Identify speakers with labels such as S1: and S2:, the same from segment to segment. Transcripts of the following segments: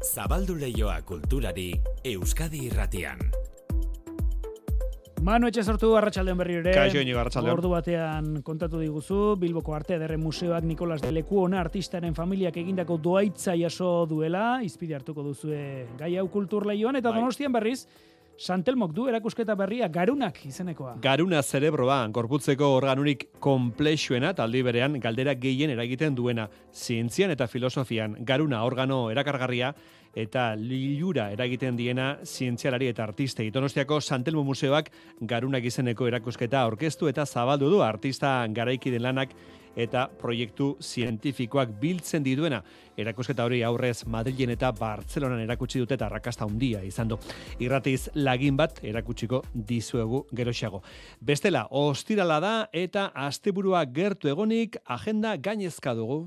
S1: Zabaldu leioa kulturari Euskadi irratian.
S2: Manu etxe sortu arratsaldean berri ere.
S3: Kaixo, Iñigo, arratsaldeon.
S2: Ordu batean kontatu diguzu, Bilboko Arte Ederre Museoak Nikolas de Lekuona artistaren familiak egindako doaitza jaso duela, izpide hartuko duzue gai hau kulturleioan, eta
S3: Bai.
S2: donostian berriz, Santelmok du erakusketa berria garunak izenekoa.
S3: Garuna zerebroa, gorputzeko organurik komplexuena, taldi berean galdera gehien eragiten duena, zientzian eta filosofian, garuna organo erakargarria, eta lilura eragiten diena zientzialari eta artistei. Donostiako Santelmo Museoak garunak izeneko erakusketa aurkeztu eta zabaldu du artista garaikiden lanak eta proiektu zientifikoak biltzen dituena. Erakusketa hori aurrez Madrilen eta Bartzelonan erakutsi dute eta arrakasta handia izan du. Irratiz lagin bat erakutsiko dizuegu geroxago. Bestela, ostirala da eta asteburua gertu egonik agenda gainezka dugu.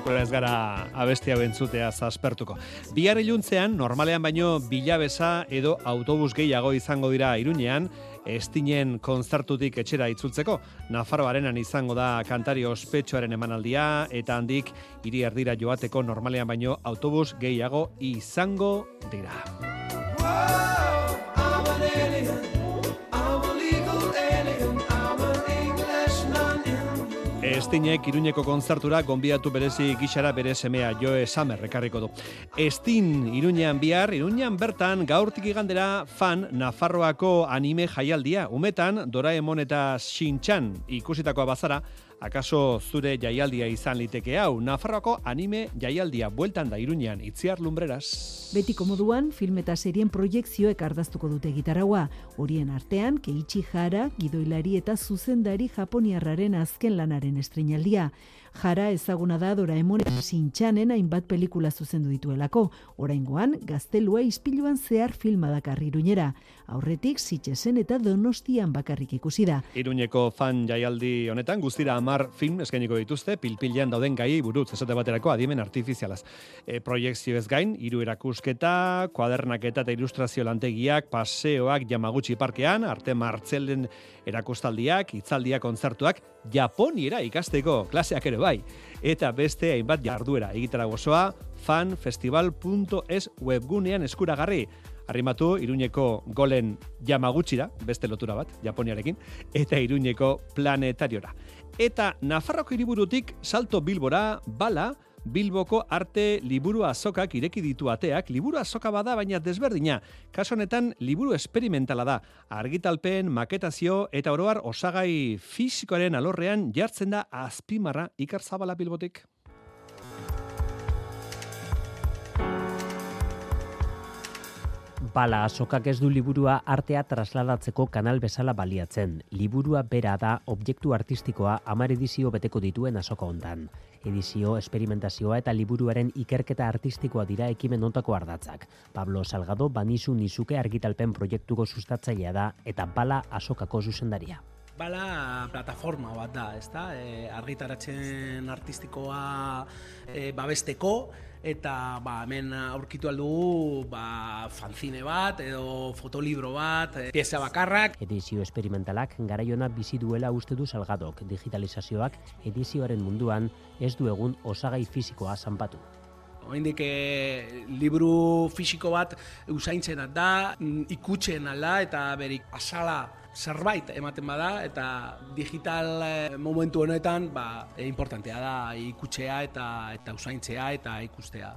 S4: York.
S3: Sekuela ez gara abestia bentzutea zaspertuko. Bihar iluntzean, normalean baino bilabesa edo autobus gehiago izango dira irunean, estinen konzertutik etxera itzultzeko. Nafarro arenan izango da kantari ospetsuaren emanaldia, eta handik hiri erdira joateko normalean baino autobus gehiago izango dira.
S4: Whoa,
S3: Estinek Iruñeko kontzertura gonbidatu berezi gixara bere semea Joe Summer ekarriko du. Estin Iruñean bihar, Iruñean bertan gaurtik igandera fan Nafarroako anime jaialdia. Umetan Doraemon eta Shinchan ikusitakoa bazara, akaso zure jaialdia izan liteke hau. Nafarroako anime jaialdia bueltan da Iruñean itziar lumbreras.
S5: Betiko moduan, film eta serien proiekzioek ardaztuko dute gitaraua. Horien artean, Keiichi Hara, gidoilari eta zuzendari japoniarraren azken lanaren estrenaldia. Jara ezaguna da Doraemon Sintxanen hainbat pelikula zuzendu dituelako. Oraingoan, gaztelua ispiluan zehar filma dakar iruñera. Aurretik, Sitxesen eta Donostian bakarrik ikusi da.
S3: Iruñeko fan jaialdi honetan guztira amar film eskainiko dituzte pilpilean dauden gai buruz esate baterako adimen artifizialaz. E, proiektzioez gain, hiru erakusketa, kuadernaketa eta ilustrazio lantegiak, paseoak Yamaguchi parkean, arte martzelen erakustaldiak, hitzaldiak kontzertuak, Japoniera ikasteko klaseak ere bai. Eta beste hainbat jarduera egitara gozoa fanfestival.es webgunean eskuragarri. Arrimatu Iruñeko golen Yamaguchira, beste lotura bat, Japoniarekin, eta Iruñeko planetariora. Eta Nafarroko hiriburutik salto Bilbora, bala, Bilboko arte liburu azokak ireki ditu ateak, liburu azoka bada baina desberdina. Kaso honetan liburu esperimentala da. Argitalpen, maketazio eta oroar osagai fisikoaren alorrean jartzen da azpimarra ikar zabala Bilbotik.
S6: Bala sokak ez du liburua artea trasladatzeko kanal bezala baliatzen. Liburua bera da objektu artistikoa hamar edizio beteko dituen azoka hontan. Edizio, esperimentazioa eta liburuaren ikerketa artistikoa dira ekimen hontako ardatzak. Pablo Salgado banizu nizuke argitalpen proiektuko sustatzailea da eta bala azokako zuzendaria.
S7: Bala plataforma bat da, ezta? E, argitaratzen artistikoa e, babesteko eta ba, hemen aurkitu aldugu ba, fanzine bat edo fotolibro bat, e, pieza bakarrak.
S6: Edizio esperimentalak garaiona bizi duela uste du salgadok. Digitalizazioak edizioaren munduan ez du egun osagai fisikoa zanpatu.
S7: Oraindik e, liburu fisiko bat usaintzen da, ikutzen ala eta berik asala zerbait ematen bada eta digital eh, momentu honetan ba, e, importantea da ikutzea eta eta usaintzea eta ikustea.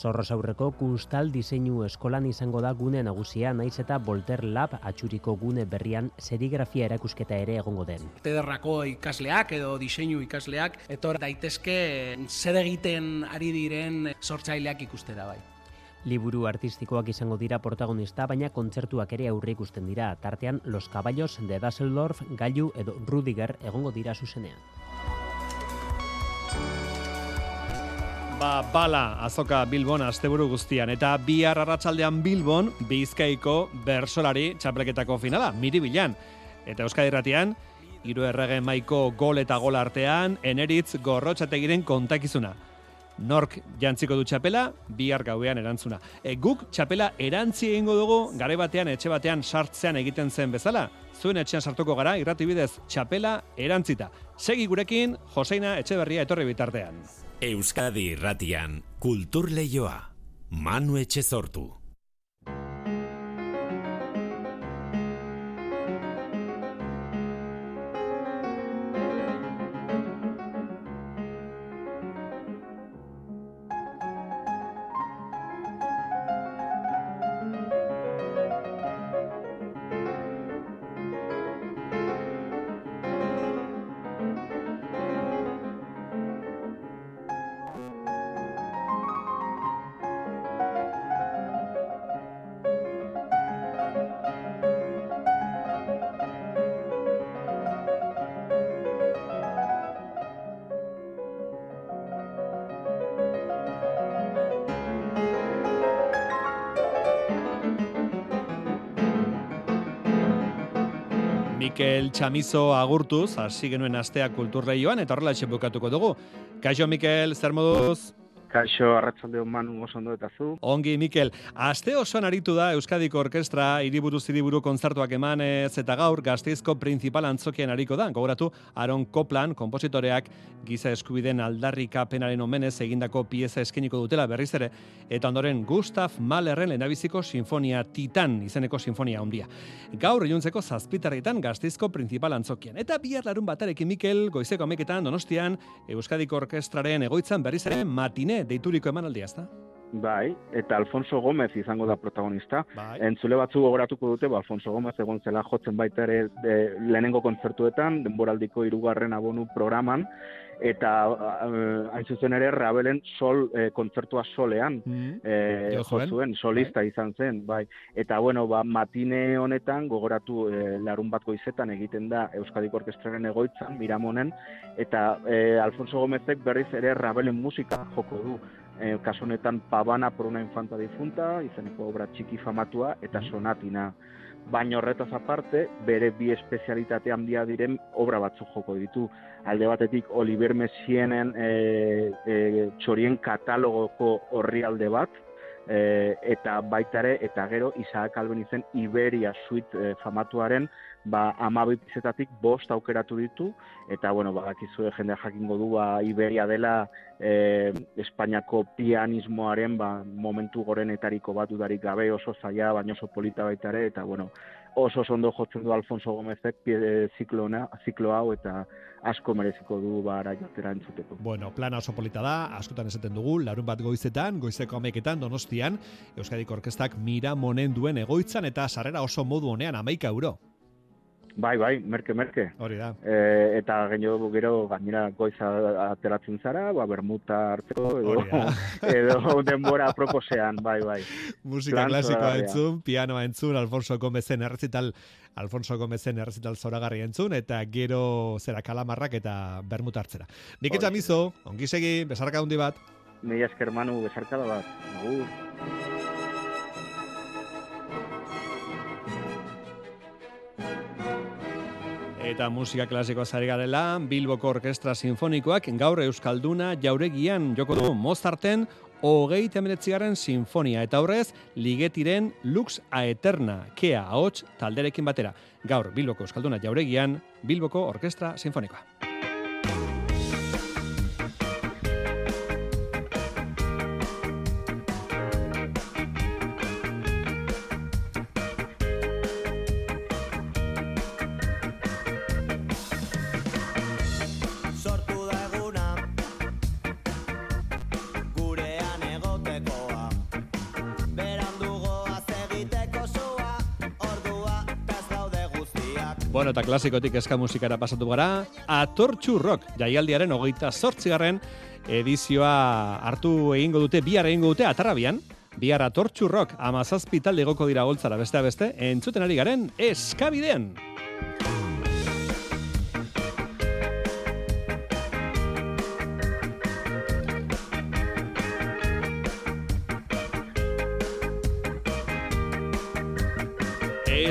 S6: Zorroz aurreko kustal diseinu eskolan izango da gune nagusia naiz eta Volter Lab atxuriko gune berrian serigrafia erakusketa ere egongo den.
S7: Tederrako ikasleak edo diseinu ikasleak etor daitezke zer egiten ari diren sortzaileak ikustera bai.
S6: Liburu artistikoak izango dira protagonista, baina kontzertuak ere aurre ikusten dira, tartean Los Caballos de Dasseldorf, Gailu edo Rudiger egongo dira zuzenean.
S3: Ba, bala, azoka Bilbon asteburu guztian, eta bihar arratsaldean Bilbon, Bizkaiko bersolari txapeleketako finala, miribilan. Eta Euskadi Irratian, hiru errege maiko gol eta gol artean, eneritz gorrotxategiren kontakizuna. Nork jantziko du txapela, bihar gauean erantzuna. E, guk txapela erantzi egingo dugu, gare batean, etxe batean sartzean egiten zen bezala. Zuen etxean sartuko gara, irrati bidez, txapela erantzita. Segi gurekin, Joseina Etxeberria etorri bitartean.
S1: Euskadi Irratian, Kultur Leioa. Manu Etxezortu.
S3: Mikel Chamizo agurtuz, hasi genuen astea kulturleioan, eta horrela bukatuko dugu. Kaixo, Mikel, zer moduz?
S8: Kaixo, arratzalde manu oso ondo eta zu.
S3: Ongi, Mikel. Aste osoan aritu da Euskadiko Orkestra hiriburuz hiriburu kontzertuak emanez eta gaur Gasteizko principal antzokian ariko da. Gogoratu Aaron Copland konpositoreak giza eskubiden aldarrikapenaren omenez egindako pieza eskeniko dutela berriz ere eta ondoren Gustav Mahlerren lehendabiziko sinfonia Titan izeneko sinfonia handia. Gaur iluntzeko zazpitarritan Gasteizko principal antzokian. Eta bihar larun batarekin Mikel goizeko ameketan Donostian Euskadiko Orkestraren egoitzan berriz ere matine deituriko emanaldia, ezta?
S8: Bai, eta Alfonso Gomez izango da protagonista.
S3: Bai.
S8: Entzule batzu gogoratuko dute, ba, Alfonso Gomez egon zela jotzen baita ere de, lehenengo kontzertuetan, denboraldiko hirugarren abonu programan, eta uh, hain zuzen ere Rabelen sol eh, kontzertua solean
S3: Mm.
S8: eh,
S3: Jo
S8: jo
S3: zuen.
S8: solista izan zen, bai. Eta bueno, ba, matine honetan gogoratu eh, larun bat goizetan egiten da Euskadiko Orkestraren egoitzan, Miramonen, eta eh, Alfonso Gomezek berriz ere Rabelen musika joko du. Eh, kasu honetan Pavana por una infanta difunta, izeneko obra txiki famatua, eta sonatina. Baina horretaz aparte, bere bi espezialitate handia diren obra batzuk joko ditu. Alde batetik Oliver Messienen e, e, txorien katalogoko orrialde bat, e, eta baita ere, eta gero Isaac Albenizen Iberia Suite e, famatuaren ba, amabi pizetatik bost aukeratu ditu, eta bueno, badakizue jende jakingo du ba, Iberia dela e, Espainiako pianismoaren ba, momentu gorenetariko bat dudarik gabe oso zaila, baina oso polita baita ere, eta bueno, oso ondo jotzen du Alfonso Gomezek pie, ziklo, ona- ziklo hau eta asko mereziko du bara jatera entzuteko.
S3: Bueno, plana oso polita da, askotan esaten dugu, larun bat goizetan, goizeko ameketan, donostian, Euskadiko Orkestak mira monen duen egoitzan eta sarrera oso modu honean amaika euro.
S8: Bai, bai, merke, merke.
S3: Hori da.
S8: E, eta gero gero gainera goiza ateratzen zara, ba, bermuta hartzeko, edo,
S3: da.
S8: edo denbora proposean, bai, bai.
S3: Musika
S8: Plan
S3: klasikoa
S8: zoragarria.
S3: entzun, pianoa entzun, Alfonso Gomezen errezital, Alfonso Gomezen errezital zoragarria entzun, eta gero zera kalamarrak eta bermuta hartzera. Nik
S8: Hori.
S3: etxamizo, ongi segi, besarka handi bat.
S8: Mila esker manu besarkada bat. Agur.
S3: Eta musika klasikoa zari garela, Bilboko Orkestra Sinfonikoak gaur Euskalduna jauregian joko du Mozarten hogei temeretzigarren sinfonia eta horrez ligetiren Lux Aeterna, kea ahots talderekin batera. Gaur Bilboko Euskalduna jauregian, Bilboko Orkestra Sinfonikoa. Bueno, eta klasikotik eska musikara pasatu gara, Atortxu Rock, jaialdiaren hogeita sortzigarren edizioa hartu egingo dute, bihar egingo dute, atarrabian, bihar Atortxu Rock, amazazpi talde goko dira goltzara beste beste, entzuten ari garen, eskabidean!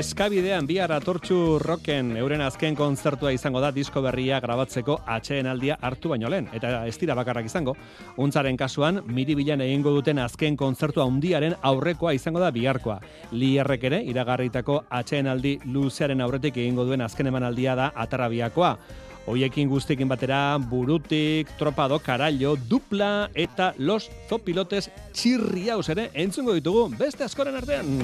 S3: Eskabidean bihar atortxu rocken euren azken kontzertua izango da disko berria grabatzeko atxeen aldia hartu baino lehen. Eta ez dira bakarrak izango. Untzaren kasuan, miribilan egingo duten azken kontzertua undiaren aurrekoa izango da biharkoa. Lierrek ere, iragarritako atxeen aldi luzearen aurretik egingo duen azken emanaldia da atarrabiakoa. Hoiekin guztekin batera, burutik, tropado, karallo, dupla eta los zopilotes txirriaus ere entzungo ditugu beste askoren artean.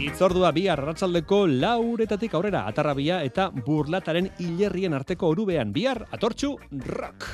S3: Itzordua bi arratsaldeko lauretatik aurrera atarrabia eta burlataren hilerrien arteko orubean bihar atortxu rock.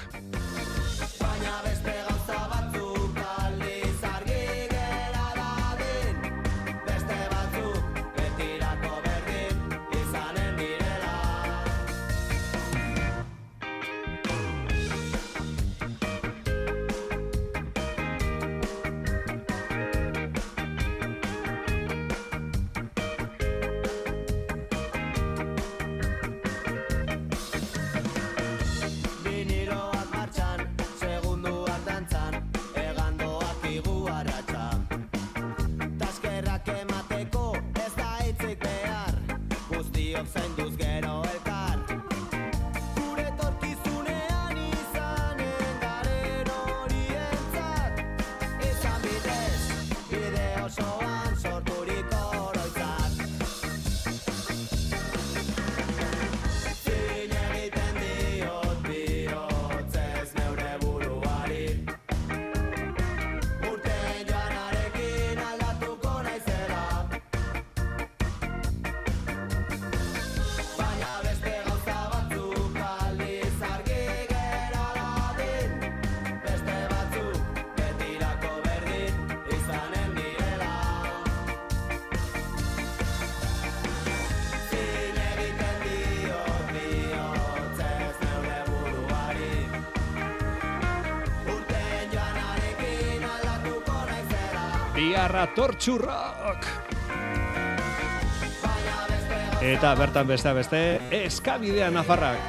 S9: Baina beste
S3: Eta bertan beste beste, eskabidean nafarrak.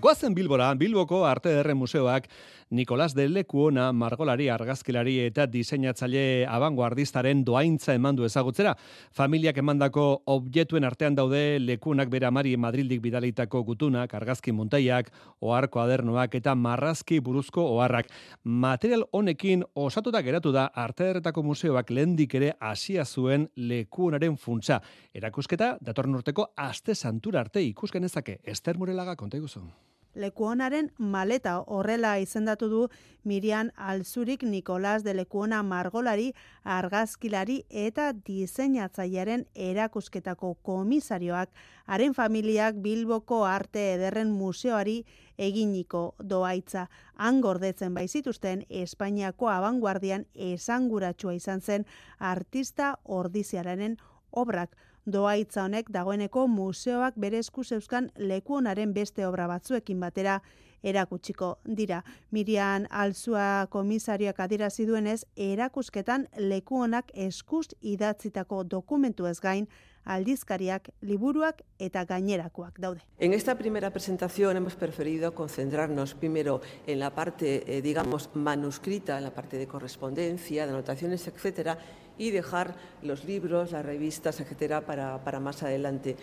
S3: Goazen Bilbora, Bilboko Arte Ederren Museoak Nikolas de Lekuona margolari, argazkilari eta diseinatzaile abangoardistaren doaintza eman du ezagutzera. Familiak emandako objektuen artean daude lekuonak bere amari Madrildik bidalitako gutunak, argazki montaiak, oharko adernoak eta marrazki buruzko oharrak. Material honekin osatuta geratu da Arte Ederretako Museoak lehendik ere hasia zuen lekuonaren funtsa. Erakusketa datorren urteko aste santura arte ikusken ezake. Ester Murelaga konta iguzu.
S10: Lekuonaren maleta horrela izendatu du Mirian Alzurik Nikolas de Lekuona margolari, argazkilari eta diseinatzailearen erakusketako komisarioak haren familiak Bilboko Arte Ederren Museoari eginiko doaitza. Han gordetzen baizituzten Espainiako abanguardian esanguratsua izan zen artista ordiziararen obrak. Doaitza honek dagoeneko museoak bere esku zeuzkan lekuonaren beste obra batzuekin batera erakutsiko dira. Mirian Alzua komisarioak adierazi duenez, erakusketan lekuonak eskuz idatzitako dokumentu ez gain, aldizkariak, liburuak eta gainerakoak daude.
S11: En esta primera presentación hemos preferido concentrarnos primero en la parte, eh, digamos, manuscrita, en la parte de correspondencia, de anotaciones, etcétera, y dejar los libros, las revistas, etcétera, para, para más adelante.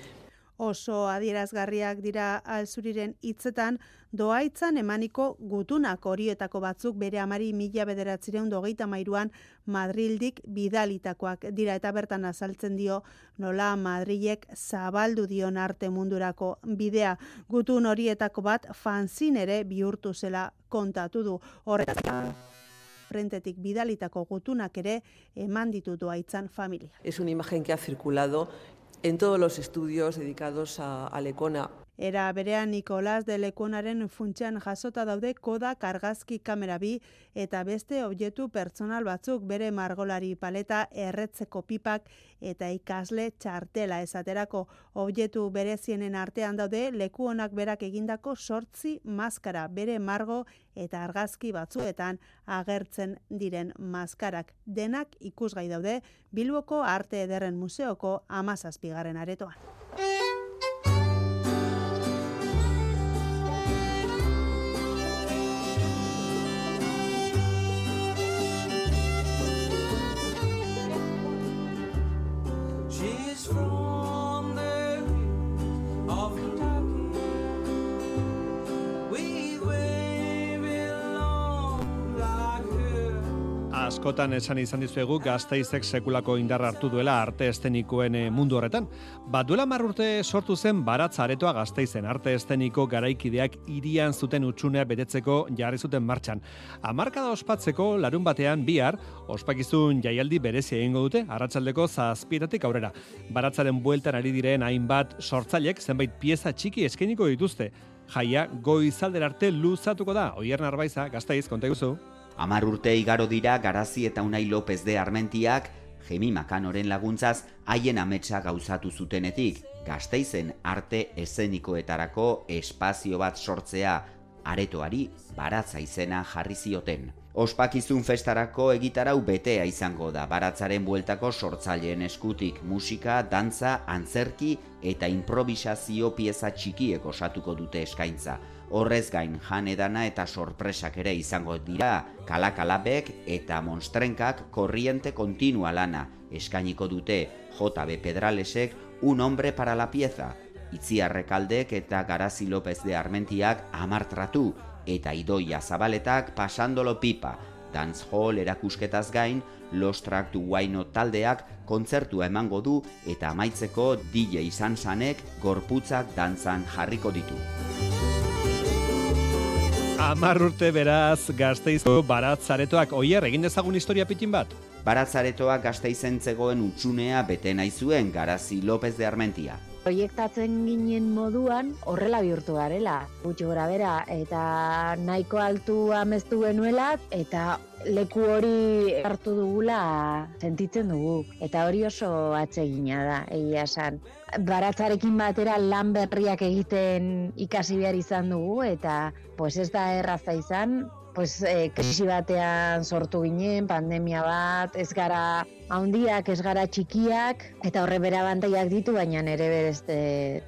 S10: Oso adierazgarriak dira alzuriren hitzetan, doaitzan emaniko gutunak horietako batzuk bere amari mila bederatzireun dogeita mairuan Madrildik bidalitakoak dira eta bertan azaltzen dio nola Madrilek zabaldu dion arte mundurako bidea. Gutun horietako bat fanzin ere bihurtu zela kontatu du. Horretaz frentetik bidalitako gutunak ere eman ditu doaitzan familia.
S11: Es una imagen que ha circulado en todos los estudios dedicados a, a Lecona.
S10: Era berean Nikolas de Lekuonaren funtsean jasota daude kodak argazki kamera bi eta beste objektu pertsonal batzuk bere margolari paleta erretzeko pipak eta ikasle txartela esaterako objektu berezienen artean daude Lekuonak berak egindako sortzi maskara bere margo eta argazki batzuetan agertzen diren maskarak. Denak ikusgai daude Bilboko Arte Ederren Museoko amazazpigarren aretoan.
S3: Askotan esan izan dizuegu gazteizek sekulako indarra hartu duela arte estenikoen eh, mundu horretan. Ba, duela mar urte sortu zen baratza aretoa gazteizen arte esteniko garaikideak irian zuten utxunea betetzeko jarri zuten martxan. Amarkada ospatzeko larun batean bihar, ospakizun jaialdi berezi egingo dute, arratsaldeko zazpietatik aurrera. Baratzaren bueltan ari diren hainbat sortzailek zenbait pieza txiki eskeniko dituzte. Jaia goizalder arte luzatuko da, oier narbaiza, gazteiz, konta guzu.
S12: Amar urte igaro dira Garazi eta Unai López de Armentiak Jemi Makanoren laguntzaz haien ametsa gauzatu zutenetik, gazteizen arte ezenikoetarako espazio bat sortzea aretoari baratza izena jarri zioten. Ospakizun festarako egitarau betea izango da baratzaren bueltako sortzaileen eskutik musika, dantza, antzerki eta improvisazio pieza txikiek osatuko dute eskaintza. Horrez gain jan edana eta sorpresak ere izango dira, kalakalabek eta monstrenkak korriente kontinua lana eskainiko dute. JB Pedralesek un hombre para la pieza, Itziarrekaldek eta Garazi López de Armentiak amartratu. Eta Idoia Zabaletak pasandolo pipa, dancehall erakusketaz gain, Los Track to Wine taldeak kontzertua emango du eta amaitzeko DJ izan sanek gorputzak dantzan jarriko ditu.
S3: Amar urte beraz gazteizko baratzaretoak oier egin dezagun historia pitin bat.
S12: Baratzaretoak gazteizen zegoen utxunea bete nahi zuen Garazi López de Armentia.
S13: Proiektatzen ginen moduan horrela bihurtu garela. Gutxi gora bera eta nahiko altu amestu genuela eta leku hori hartu dugula sentitzen dugu. Eta hori oso atsegina da, egia esan. Baratzarekin batera lan berriak egiten ikasi behar izan dugu eta pues ez da erraza izan, pues, eh, krisi batean sortu ginen, pandemia bat, ez gara haundiak, ez gara txikiak, eta horre bera bantaiak ditu, baina nere berezte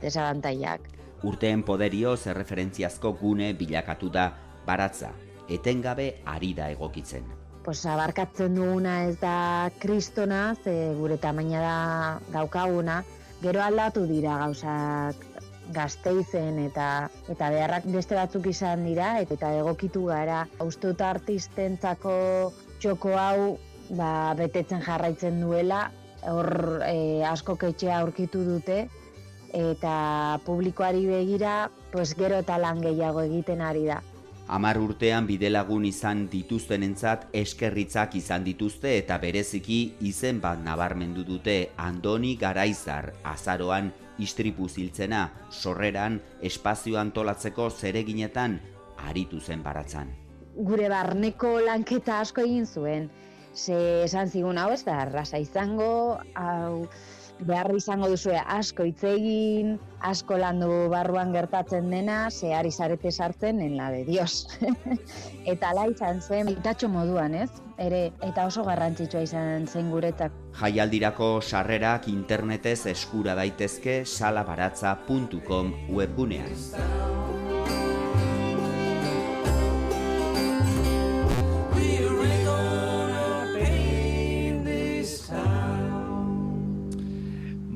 S13: desabantaiak.
S12: Urteen poderioz erreferentziazko gune bilakatu da baratza, etengabe ari da egokitzen.
S13: Pues abarkatzen duguna ez da kristona, ze gure tamaina da daukaguna, gero aldatu dira gauzak gazteizen eta eta beharrak beste batzuk izan dira eta egokitu gara. Uste dut artistentzako txoko hau ba, betetzen jarraitzen duela, hor e, asko ketxea aurkitu dute eta publikoari begira pues gero eta lan gehiago egiten ari da.
S12: Amar urtean bidelagun izan dituztenentzat eskerritzak izan dituzte eta bereziki izen bat nabarmendu dute Andoni Garaizar azaroan istripu ziltzena, sorreran, espazio antolatzeko zereginetan aritu zen baratzan.
S13: Gure barneko lanketa asko egin zuen. Ze esan zigun hau ez da erraza izango, hau behar izango duzue asko hitz egin, asko landu barruan gertatzen dena, ze ari zarete sartzen en la de Dios. eta ala izan zen, itatxo moduan, ez? Ere, eta oso garrantzitsua izan zen guretzak.
S12: Jaialdirako sarrerak internetez eskura daitezke salabaratza.com webgunean.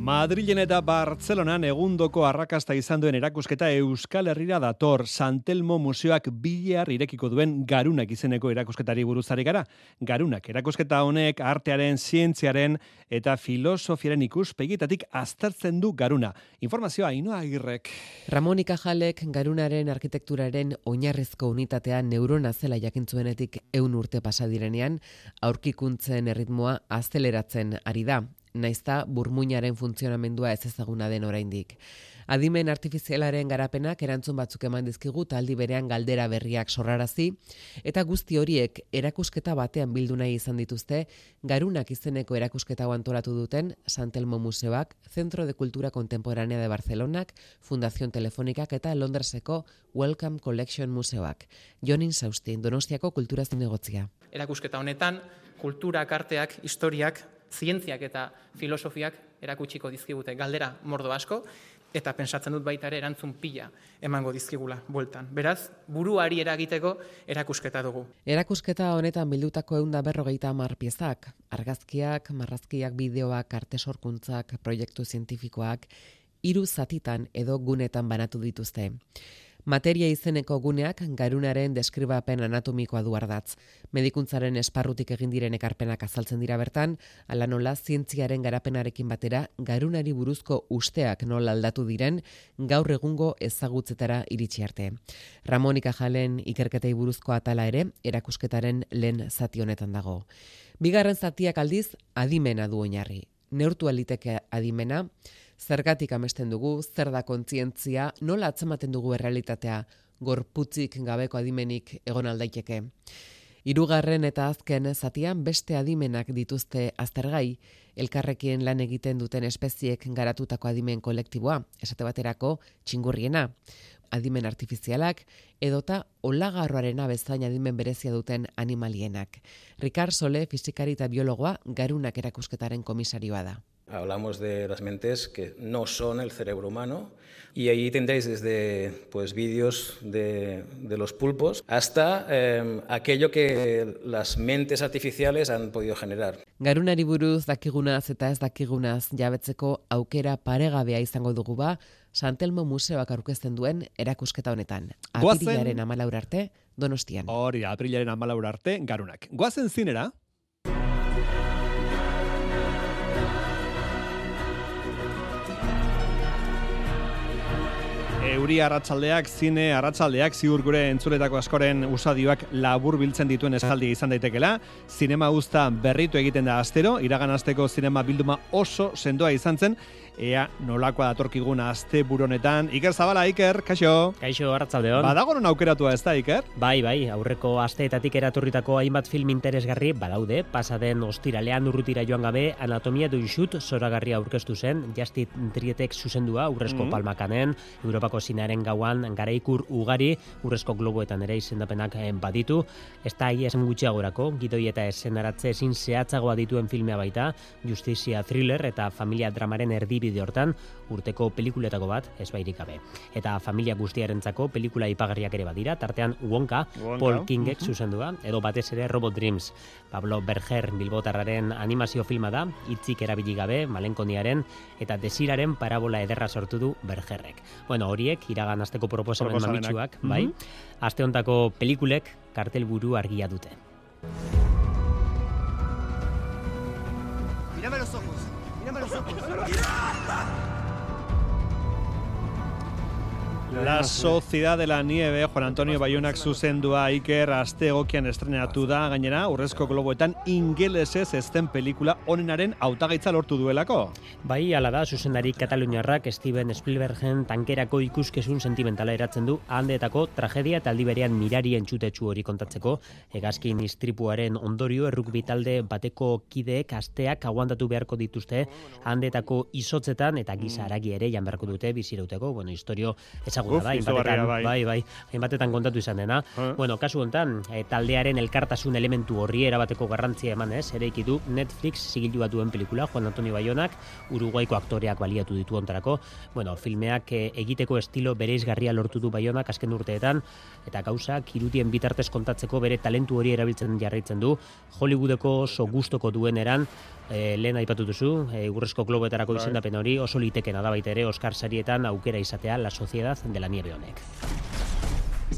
S3: Madrilen eta Bartzelonan egundoko arrakasta izan duen erakusketa Euskal Herrira dator Santelmo Museoak bilear irekiko duen Garunak izeneko erakusketari buruzari gara. Garunak erakusketa honek artearen, zientziaren eta filosofiaren ikuspegitatik aztertzen du Garuna. Informazioa Ainoa Agirrek.
S14: Ramon Ikajalek garunaren arkitekturaren oinarrizko unitatea neurona zela jakintzuenetik eun urte pasa direnean, aurkikuntzen erritmoa azeleratzen ari da. Naizta burmuinaren funtzionamendua ez ezaguna den oraindik. Adimen artifizialaren garapenak erantzun batzuk eman dizkigu taldi berean galdera berriak sorrarazi, eta guzti horiek erakusketa batean bildu nahi izan dituzte, garunak izeneko erakusketa antolatu duten Santelmo Museoak, Centro de Cultura Contemporánea de Barcelonak, Fundación Telefonikak eta Londreseko Welcome Collection Museoak. Jonin Saustin, Donostiako kultura zinegotzia.
S15: Erakusketa honetan, kulturak, arteak, historiak, zientziak eta filosofiak erakutsiko dizkigute galdera mordo asko, eta pensatzen dut baita ere erantzun pila emango dizkigula bueltan. Beraz, buruari eragiteko erakusketa dugu.
S14: Erakusketa honetan bildutako eunda berrogeita hamar piezak, argazkiak, marrazkiak, bideoak, arte sorkuntzak, proiektu zientifikoak, hiru zatitan edo gunetan banatu dituzte. Materia izeneko guneak garunaren deskribapen anatomikoa du ardatz. Medikuntzaren esparrutik egin diren ekarpenak azaltzen dira bertan, ala nola zientziaren garapenarekin batera garunari buruzko usteak nola aldatu diren gaur egungo ezagutzetara iritsi arte. Ramonika Jalen ikerketei buruzko atala ere erakusketaren lehen zati honetan dago. Bigarren zatiak aldiz adimena du oinarri. Neurtu aliteke adimena, zergatik amesten dugu, zer da kontzientzia, nola atzematen dugu errealitatea, gorputzik gabeko adimenik egon aldaiteke. Hirugarren eta azken zatian beste adimenak dituzte aztergai, elkarrekin lan egiten duten espeziek garatutako adimen kolektiboa, esate baterako txingurriena, adimen artifizialak, edota olagarroarena bezain adimen berezia duten animalienak. Ricard Sole, fizikari eta biologoa, garunak erakusketaren komisarioa da.
S16: Hablamos de las mentes que no son el cerebro humano y ahí tendréis desde pues, vídeos de, de los pulpos hasta eh, aquello que las mentes artificiales han podido generar.
S14: Garunari buruz dakigunaz eta ez dakigunaz jabetzeko aukera paregabea izango dugu ba, Santelmo Museoak aurkezten duen erakusketa honetan. Apirilaren amalaur arte, donostian.
S3: Hori, da, aprilaren amalaur arte, garunak. Goazen zinera, Euri arratsaldeak, zine arratsaldeak ziur gure entzuletako askoren usadioak labur biltzen dituen esaldi izan daitekela. Zinema uzta berritu egiten da astero, iragan asteko zinema bilduma oso sendoa izan zen, ea nolakoa datorkigun aste buronetan. Iker Zabala, Iker, kaixo.
S17: Kaixo, arratzaldeon.
S3: Badago non aukeratua ez da, Iker?
S17: Bai, bai, aurreko asteetatik eraturritako hainbat film interesgarri badaude, pasaden ostiralean urrutira joan gabe, anatomia du xut zoragarria aurkeztu zen, Justit Trietek zuzendua, urrezko
S3: Mhm.
S17: palmakanen, Europako zinaren gauan, garaikur ugari, urrezko globoetan ere izendapenak eh, baditu, ez da ahi esan gutxiagorako, gidoi eta esenaratze ezin zehatzagoa dituen filmea baita, justizia thriller eta familia dramaren erdibide hortan, urteko pelikuletako bat, ez bairik gabe. Eta familia guztiarentzako pelikula ipagarriak ere badira, tartean Wonka,
S3: Wonka,
S17: Paul Kingek
S3: mhm.
S17: zuzendua, edo batez ere Robot Dreams. Pablo Berger bilbotarraren animazio filma da, hitzik erabili gabe, malenkoniaren, eta desiraren parabola ederra sortu du Bergerrek. Bueno, horiek, iragan asteko proposamen mamitsuak, bai,
S3: Mhm.
S17: aste hontako pelikulek kartelburu argia dute.
S18: Mírame los ojos. Mírame los ojos.
S3: La Sociedad de la Nieve, Juan Antonio Bayunak zuzendua Iker aste egokian estrenatu da, gainera, urrezko globoetan ingelesez ezten pelikula onenaren hautagaitza lortu duelako.
S17: Bai, ala da, zuzendari Kataluniarrak Steven Spielbergen tankerako ikuskizun sentimentala eratzen du handeetako tragedia eta aldi berean mirari entzutetsu hori kontatzeko, egazkin istripuaren ondorio errukbi talde bateko kideek asteak aguantatu beharko dituzte handeetako izotzetan eta giza haragi ere jan beharko dute bizirauteko, bueno, historio ezaguna
S3: Uf,
S17: da,
S3: izugarria,
S17: hainbatetan,
S3: bai.
S17: bai, bai, hainbatetan kontatu izan dena.
S3: Eh.
S17: Bueno, kasu hontan, e, taldearen elkartasun elementu horri erabateko garrantzia emanez, ere ikitu Netflix zigildua duen pelikula, Juan Antonio Bayonak, Uruguaiko aktoreak baliatu ditu ontarako. Bueno, filmeak e, egiteko estilo bereizgarria lortu du Bayonak azken urteetan, eta gauza, kirutien bitartez kontatzeko bere talentu hori erabiltzen jarraitzen du, Hollywoodeko oso gustoko duen eran, e, lehen aipatu duzu, e, urrezko globoetarako
S3: Bai.
S17: izendapen hori oso litekena da baita ere Oscar sarietan aukera izatea La Sociedad de la Nieve honek.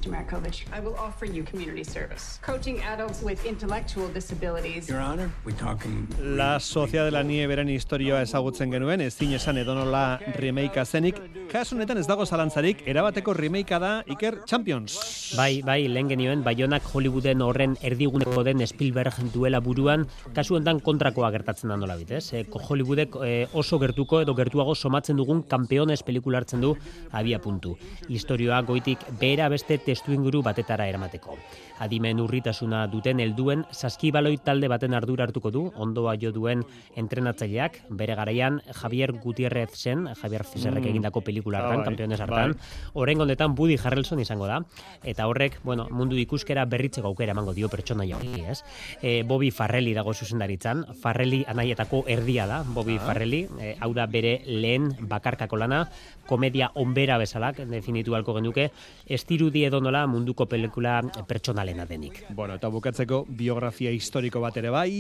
S19: Mr. Markovich. I will offer you community service, coaching adults with intellectual disabilities.
S20: Your Honor, we talking...
S3: La Sociedad de la Nieberen historioa ezagutzen genuen, ezin esan edonola remakea zenik. Kasu honetan ez dago zalantzarik, erabateko remakea da Iker Champions.
S17: Bai, bai, lehen genioen, Baionak Hollywooden horren erdiguneko den Spielberg duela buruan, kasu honetan kontrakoa gertatzen da nola ez? E, Hollywoodek e, oso gertuko edo gertuago somatzen dugun kampeones pelikula hartzen du abia puntu. Historioa goitik behera beste testu inguru batetara eramateko. Adimen urritasuna duten helduen saskibaloi talde baten ardura hartuko du, ondoa jo duen entrenatzaileak, bere garaian Javier Gutierrez zen, Javier Fiserrek
S3: Mm.
S17: egindako pelikula
S3: Ah,
S17: hartan,
S3: bai.
S17: kampeones hartan, Horrengo honetan Woody Harrelson izango da eta horrek, bueno, mundu ikuskera berritzeko aukera emango dio pertsonaia hori, ez? E, Bobby Farrelly dago zuzendaritzan. Farrelly anaietako erdia da, Bobby
S3: Ah.
S17: Farrelly, e, hau da bere lehen bakarkako lana, komedia onbera bezalak definitu halko genuke, estirudi edo nola munduko pelikula pertsonalena denik.
S3: Bueno, eta bukatzeko biografia historiko bat ere bai.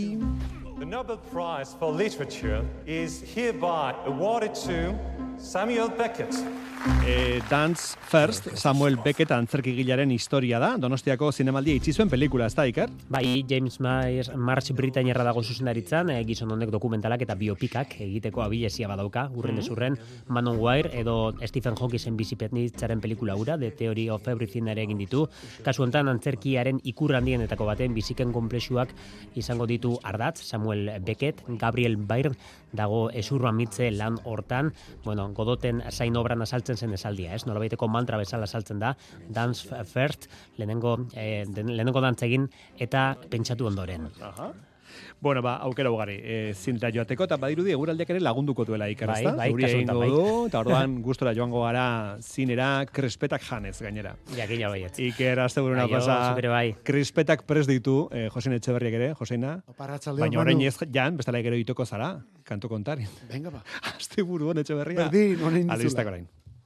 S21: The Nobel Prize for Literature is hereby awarded to Samuel Beckett.
S3: E, Dance First, Samuel Beckett antzerkigilaren historia da, Donostiako zinemaldia itxi zuen pelikula, ez da, Iker?
S17: Bai, James Myers, March Britanniarra dago zuzendaritzan, e, gizon honek dokumentalak eta biopikak egiteko abilesia badauka, urren
S3: Mhm.
S17: ezurren, Manon Wire edo Stephen Hawkingen bizipetnitzaren pelikula ura, The Theory of Everything ere egin ditu. Kasu honetan antzerkiaren ikur handienetako baten biziken konplexuak izango ditu ardatz, Samuel Beckett, Gabriel Byrne dago ezurroa mitze lan hortan, bueno, godoten zain obran asaltzen zen esaldia, ez? Nolabaiteko mantra bezala asaltzen da, dance first, lehenengo, eh, den- lehenengo dantza egin eta pentsatu ondoren.
S3: Aha. Bueno, ba, aukera ugari, e, zinta joateko, eta badirudi eguraldiak ere lagunduko duela Iker,
S17: Bai, bai,
S3: egingo
S17: bai.
S3: du, eta orduan gustora joango gara zinera krispetak janez gainera.
S17: Jakina baietz.
S3: Iker, azte buruna
S17: Aio,
S3: pasa,
S17: ere bai.
S3: krispetak pres ditu, eh, Josein Etxeberriak ere, Joseina, baina orain ez jan, bestela gero itoko zara, kantu kontari.
S22: Venga ba.
S3: Azte buruan Etxeberria.
S22: Berdin, orain
S3: Albistak
S22: dizula.
S3: orain.